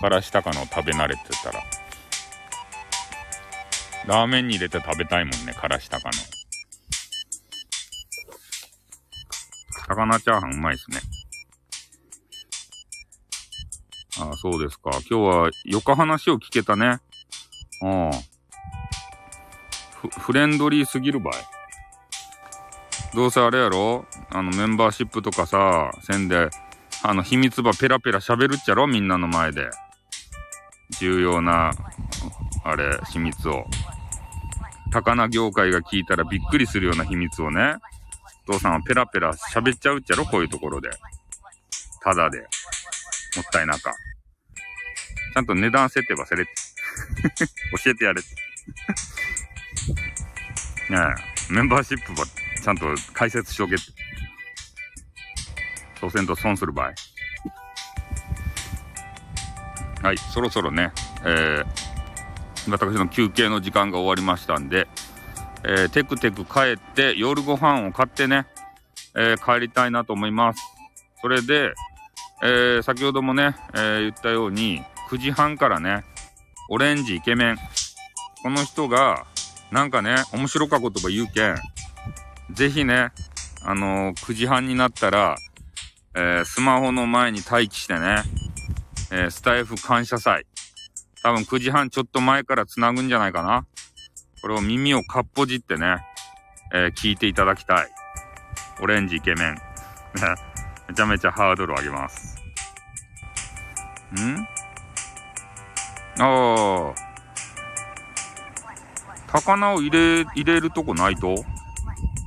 からし高菜を食べ慣れてたら。ラーメンに入れて食べたいもんね、からし高菜。高菜チャーハンうまいっすね。ああ、そうですか。今日は、よか話を聞けたね。うん。フ、フレンドリーすぎるばい。どうせあれやろ？あの、メンバーシップとかさ、せんで、あの、秘密ばペラペラ喋るっちゃろ？みんなの前で。重要な、あれ、秘密を。高菜業界が聞いたらびっくりするような秘密をね、お父さんはペラペラ喋っちゃうっちゃろこういうところで。ただで。もったいなか。ちゃんと値段設定ばせれて。教えてやれて。ねえ、メンバーシップばちゃんと解説しとけって。そうせんと損する場合。はい、そろそろね、えー、私の休憩の時間が終わりましたんで、えー、テクテク帰って夜ご飯を買ってね、えー、帰りたいなと思います。それで、えー、先ほどもね、えー、言ったように、9時半からね、オレンジイケメン。この人が、なんかね、面白かことば言うけん、ぜひね、あのー、9時半になったら、えー、スマホの前に待機してね、えー、スタイフ感謝祭。多分9時半ちょっと前から繋ぐんじゃないかな。これを耳をかっぽじってね、えー、聞いていただきたい。オレンジイケメン。めちゃめちゃハードル上げます。ん？ああ。高菜を入れ、入れるとこないと？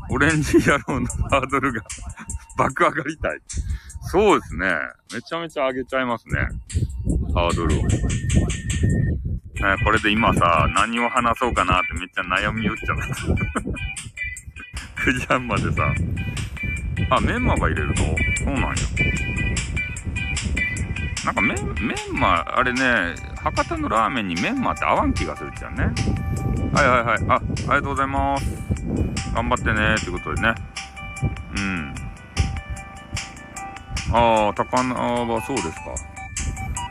オレンジ野郎のハードルが 爆上がりたい。そうですね。めちゃめちゃ上げちゃいますね。ハードルを。ね、これで今さ、何を話そうかなってめっちゃ悩みよっちゃった。9時半までさ。あ、メンマが入れるとそうなんや。なんかメン、メンマ、あれね、博多のラーメンにメンマって合わん気がするっちゃね。はいはいはい。あ、ありがとうございます。頑張ってね、ってことでね。ああ、高菜はそうですか。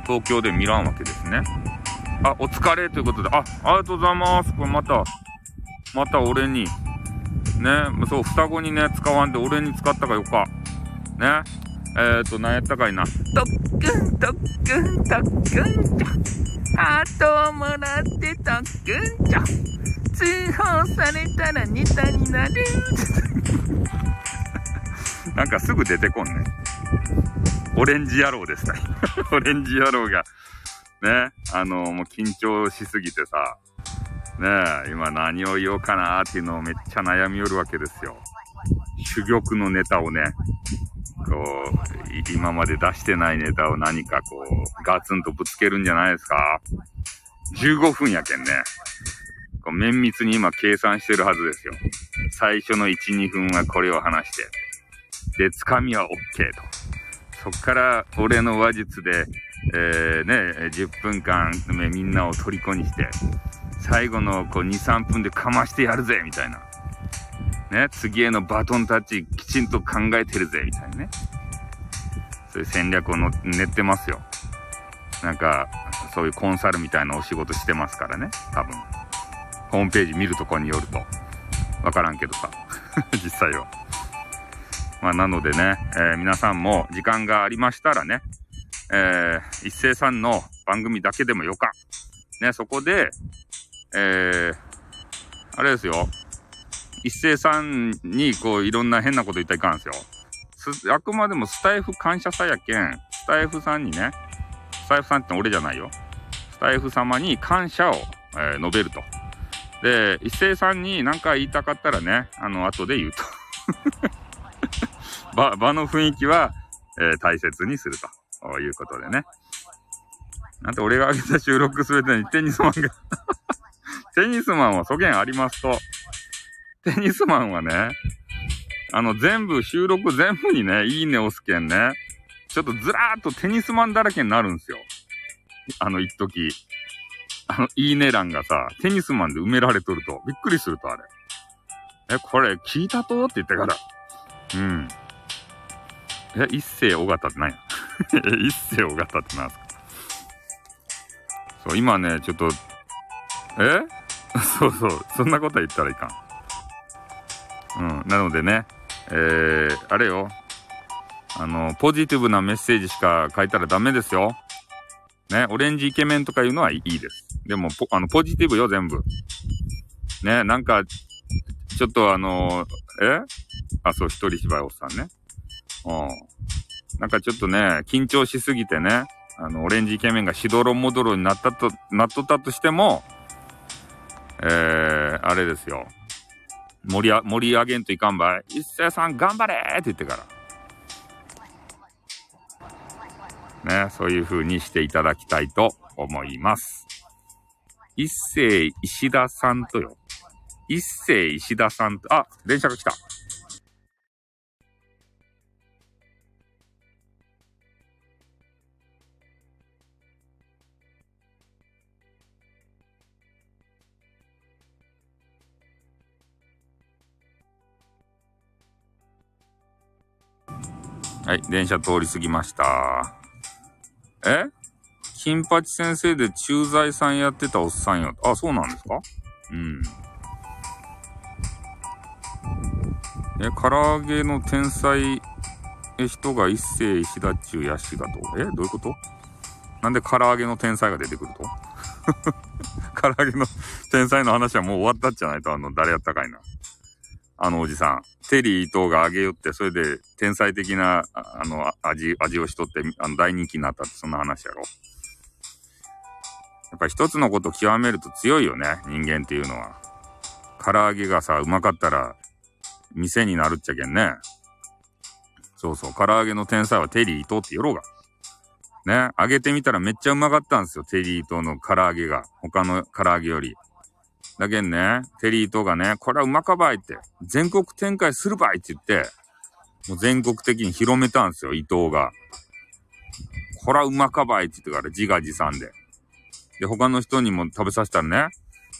東京で見らんわけですね。あ、お疲れということで、あ、ありがとうございます。これまた、また俺に、ね、そう、双子にね、使わんで俺に使ったかよか。ね。えっ、ー、と、何やったかいな。特訓、特訓、特訓じゃ。ハートをもらって特訓じゃ。通報されたらネタになる。なんかすぐ出てこんね。オレンジ野郎でした。オレンジ野郎が、ね、あの、もう緊張しすぎてさ、ね、今何を言おうかなっていうのをめっちゃ悩みよるわけですよ。珠玉のネタをね、こう、今まで出してないネタを何かこう、ガツンとぶつけるんじゃないですか15分やけんね。こう綿密に今計算してるはずですよ。最初の1、2分はこれを話して。で、つかみは OK と。そっから俺の話術で、えー、ね、10分間みんなを虜にして、最後のこう2、3分でかましてやるぜみたいな。ね、次へのバトンタッチきちんと考えてるぜみたいなね。そういう戦略をの練ってますよ。なんか、そういうコンサルみたいなお仕事してますからね、多分。ホームページ見るとこによると。わからんけどさ。実際は。まあ、なのでね、えー、皆さんも時間がありましたらね、えー、一斉さんの番組だけでもよか。ね、そこで、えー、あれですよ。一斉さんに、こう、いろんな変なこと言ったらいかんですよ。あくまでもスタイフ感謝祭やけん、スタイフさんにね、スタイフさんって俺じゃないよ。スタイフ様に感謝を、えー、述べると。で、一斉さんに何か言いたかったらね、あの、後で言うと。場、場の雰囲気は、えー、大切にするということでね。なんて俺が挙げた収録すべてにテニスマンが テニスマンは素言ありますと、テニスマンはね、あの全部、収録全部にね、いいね押すけんね、ちょっとずらーっとテニスマンだらけになるんすよ。あの、一時。あの、いいね欄がさ、テニスマンで埋められとると、びっくりするとあれ。え、これ聞いたと？って言ってから。うん。え、一世尾形って何や 一世尾形って何ですか？そう、今ね、ちょっと、え？そうそう、そんなことは言ったらいかん。うん、なのでね、えー、あれよ、あの、ポジティブなメッセージしか書いたらダメですよ。ね、オレンジイケメンとかいうのはいいです。でも、ポ、あの、ポジティブよ、全部。ね、なんか、ちょっとあのー、え？あ、そう、一人芝居おっさんね。うん。なんかちょっとね、緊張しすぎてね、あの、オレンジイケメンがしどろもどろになったと、なっとったとしても、えー、あれですよ。盛りあ、盛り上げんといかんばい。一斉さん頑張れって言ってから。ね、そういう風にしていただきたいと思います。一斉石田さんとよ。一斉石田さんと、あ、電車が来た。はい、電車通り過ぎました。え？金八先生で駐在さんやってたおっさんよ。あ、そうなんですか？うん。え、唐揚げの天才人が一世石田中やしがと。えどういうこと？なんで唐揚げの天才が出てくると？唐揚げの天才の話はもう終わったっじゃないと、あの、誰やったかいな。あのおじさん。テリー伊藤があげよって、それで天才的な、あの、味、味をしとって、あの、大人気になったって、そんな話やろ。やっぱ一つのこと極めると強いよね、人間っていうのは。唐揚げがさ、うまかったら、店になるっちゃけんね。そうそう、唐揚げの天才はテリー伊藤って言ろが。ね、揚げてみたらめっちゃうまかったんですよ、テリー伊藤の唐揚げが。他の唐揚げより。だけんね、テリーとがね、これはうまかばいって、全国展開するばいって言って、もう全国的に広めたんですよ、伊藤が。これはうまかばいって言ってから自画自賛で。で、他の人にも食べさせたらね、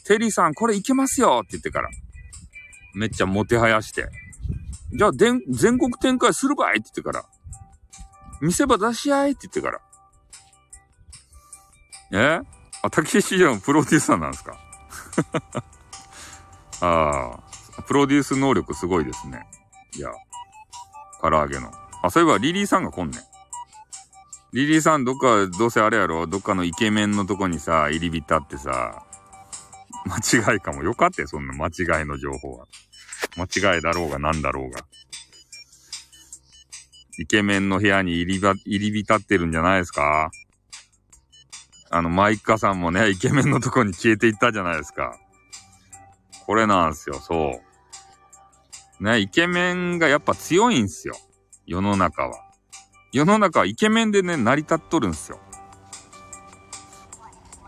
テリーさんこれいけますよって言ってから。めっちゃもてはやして。じゃあ、全国展開するばいって言ってから。見せ場出し合いって言ってから。え？あ、たけしじゃんプロデューサーなんですか？ああ、プロデュース能力すごいですね。いや、唐揚げの。あ、そういえばリリーさんが来んねん。リリーさんどっか、どうせあれやろ？どっかのイケメンのとこにさ、入り浸ってさ、間違いかも。よかったよ、そんな間違いの情報は。間違いだろうが何だろうが。イケメンの部屋に入り、入り浸ってるんじゃないですか？あの、マイカさんもね、イケメンのとこに消えていったじゃないですか。これなんすよ、そう。ね、イケメンがやっぱ強いんすよ。世の中は。世の中はイケメンでね、成り立っとるんすよ。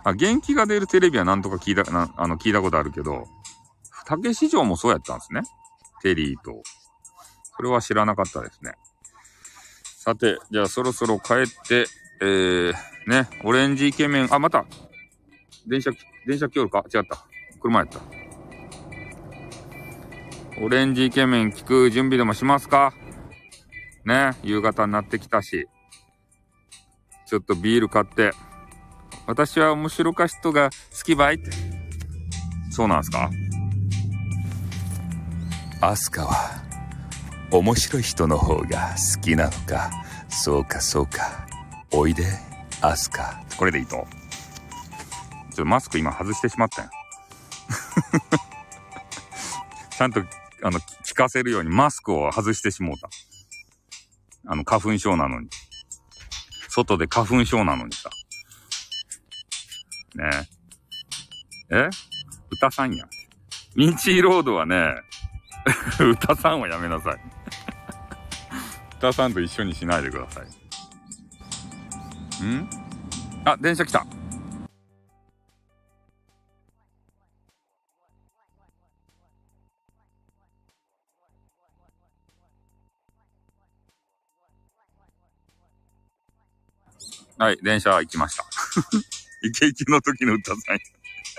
あ、元気が出るテレビはなんとか聞いた、なあの、聞いたことあるけど、竹市場もそうやったんですね。テリーと。それは知らなかったですね。さて、じゃあそろそろ帰って、えー、ね、オレンジイケメン、あ、また電車、電車来よるか？違った。車やった。オレンジイケメン聞く準備でもしますか？ね、夕方になってきたし。ちょっとビール買って。私は面白か人が好きばいって。そうなんすか？アスカは面白い人の方が好きなのか？そうかそうかおいでアスカこれでいいと。ちょっとマスク今外してしまったよ。ちゃんと、あの、聞かせるようにマスクを外してしもうた。あの、花粉症なのに。外で花粉症なのにさ。ねえ。え？歌さんや。ミンチーロードはね、歌さんはやめなさい。歌さんと一緒にしないでください。ん？あ、電車来た。はい、電車行きました。イケイケの時の歌さん。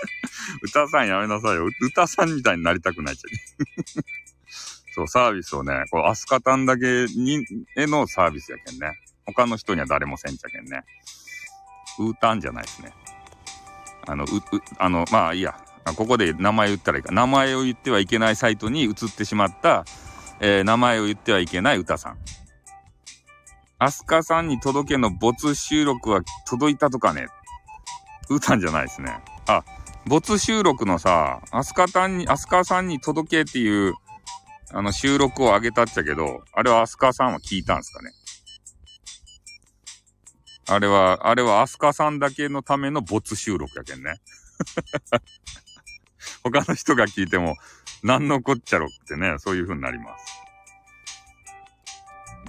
歌さんやめなさいよ。歌さんみたいになりたくないっちゃう。そう、サービスをね、こう、アスカタンだけに、へのサービスやけんね。他の人には誰もせんちゃけんね。ウータンじゃないですね。あの、う、う、あの、まあいいや。ここで名前言ったらいいか。名前を言ってはいけないサイトに移ってしまった、えー名前を言ってはいけない歌さん。アスカさんに届けの没収録は届いたとかね。うーたんじゃないですね。あ、没収録のさ、アスカタンに、アスカさんに届けっていう、あの収録を上げたっちゃけど、あれはアスカさんは聞いたんすかね。あれは、あれはアスカさんだけのための没収録やけんね。他の人が聞いても、何のこっちゃろってね、そういう風になります。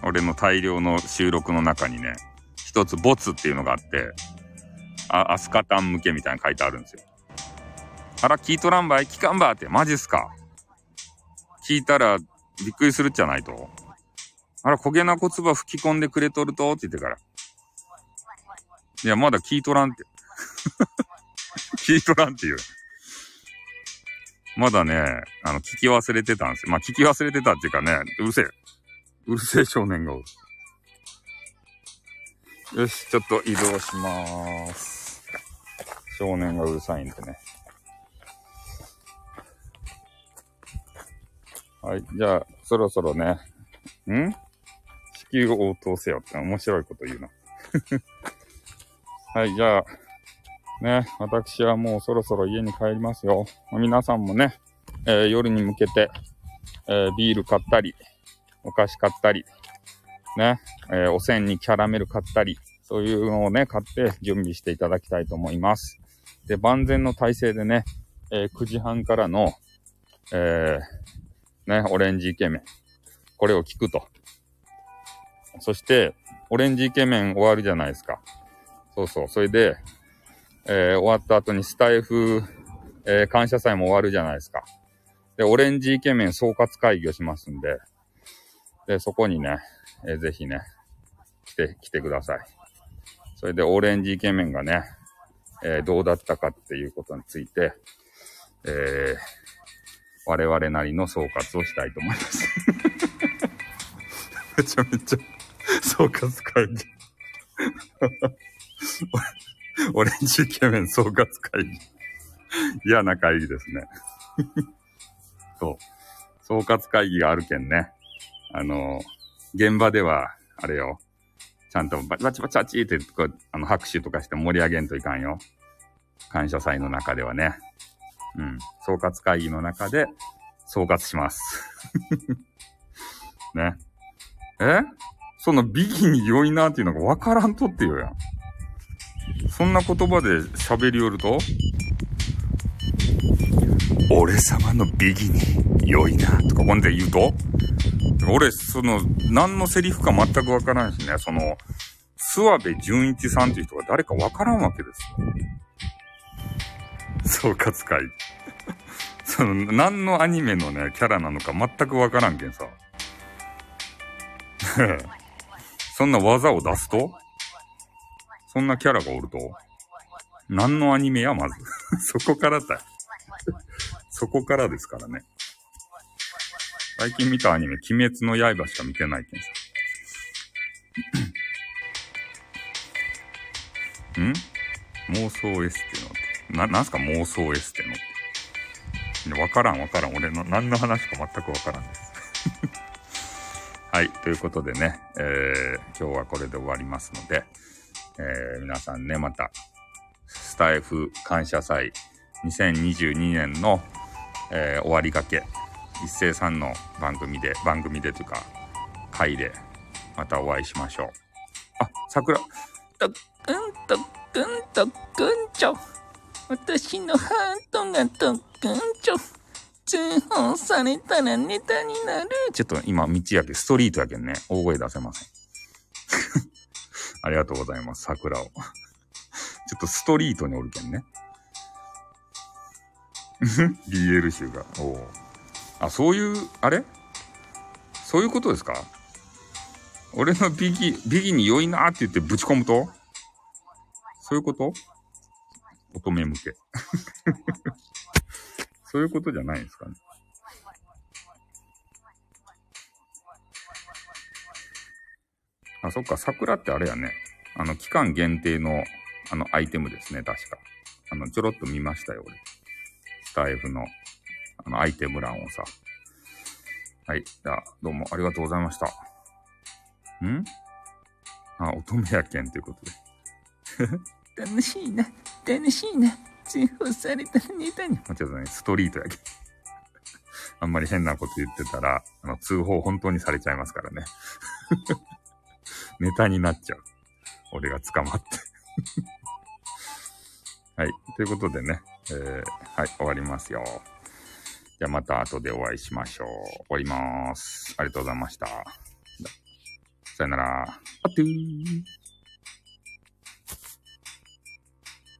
俺の大量の収録の中にね、一つボツっていうのがあって、あ、アスカタン向けみたいな書いてあるんですよ。あら、聞いとらんばい？聞かんばって、マジっすか？聞いたら、びっくりするっちゃないと。あら、焦げな骨葉吹き込んでくれとると？って言ってから。いや、まだ聞いとらんって。聞いとらんっていう。まだね、あの、聞き忘れてたんですよ。まあ、聞き忘れてたっていうかね、うるせえ。うるせえ少年がおる。よし、ちょっと移動しまーす。少年がうるさいんでね。はい、じゃあ、そろそろね、ん？地球を応答せよって面白いこと言うな。はい、じゃあ、ね、私はもうそろそろ家に帰りますよ。皆さんもね、えー夜に向けて、えービール買ったり、お菓子買ったり、ね、えーおせんにキャラメル買ったり、そういうのをね、買って準備していただきたいと思います。で、万全の体制でね、え9時半からの、えね、オレンジイケメン。これを聞くと。そして、オレンジイケメン終わるじゃないですか。そうそう。それで、えー終わった後にスタイフ、えー感謝祭も終わるじゃないですか。で、オレンジイケメン総括会議をしますんで、で、そこにね、えーぜひね、来て、来てください。それで、オレンジイケメンがね、えーどうだったかっていうことについて、えー我々なりの総括をしたいと思います。めちゃめちゃ総括会議。オレンジイケメン総括会議。嫌な会議ですね。そう。総括会議があるけんね。あの、現場では、あれよ。ちゃんとバチバチバチってこうあの拍手とかして盛り上げんといかんよ。感謝祭の中ではね。うん。総括会議の中で総括します。ね。え？そのビギに良いなっていうのがわからんとってよやん。そんな言葉で喋りよると俺様のビギに良いなとかほんで言うと俺、その、何のセリフか全くわからんしね、その、諏訪部純一さんっていう人が誰かわからんわけですよ。総括会。その、何のアニメのね、キャラなのか全くわからんけんさ。そんな技を出すとそんなキャラがおると何のアニメや、まず。そこからだ。そこからですからね。最近見たアニメ、鬼滅の刃しか見てないけんさ。ん？妄想エステのって。な、なんすか妄想エステのって。わからんわからん。俺の何の話か全くわからんです。はい。ということでね、えー、今日はこれで終わりますので、えー、皆さんね、また、スタイフ感謝祭2022年の、えー、終わりがけ、一斉さんの番組で、番組でというか、回で、またお会いしましょう。あ、桜、とっくんとっくんとっくんちょ。私のハートがとっくんちょ。通報されたらネタになる。ちょっと今、道やけ、ストリートやけんね、大声出せません。ありがとうございます、桜を。ちょっとストリートにおるけんね。BL 集が。おお。あ、そういう、あれ？そういうことですか？俺のビギ、ビギに良いなって言ってぶち込むと？そういうこと？乙女向け。そういうことじゃないんですかね。あ、そっか、桜ってあれやね。あの、期間限定の、あの、アイテムですね、確か。あの、ちょろっと見ましたよ、俺。スタイフの、あの、アイテム欄をさ。はい。じゃあ、どうもありがとうございました。ん？あ、乙女やけんということで。楽しいな、楽しいな。通報されたらネタに。まあ、ちょっとね、ストリートやけん。あんまり変なこと言ってたら、あの、通報本当にされちゃいますからね。ネタになっちゃう。俺が捕まって。はい。ということでね、えー、はい、終わりますよ。じゃあまた後でお会いしましょう。終わります。ありがとうございました。さよなら。あっとー。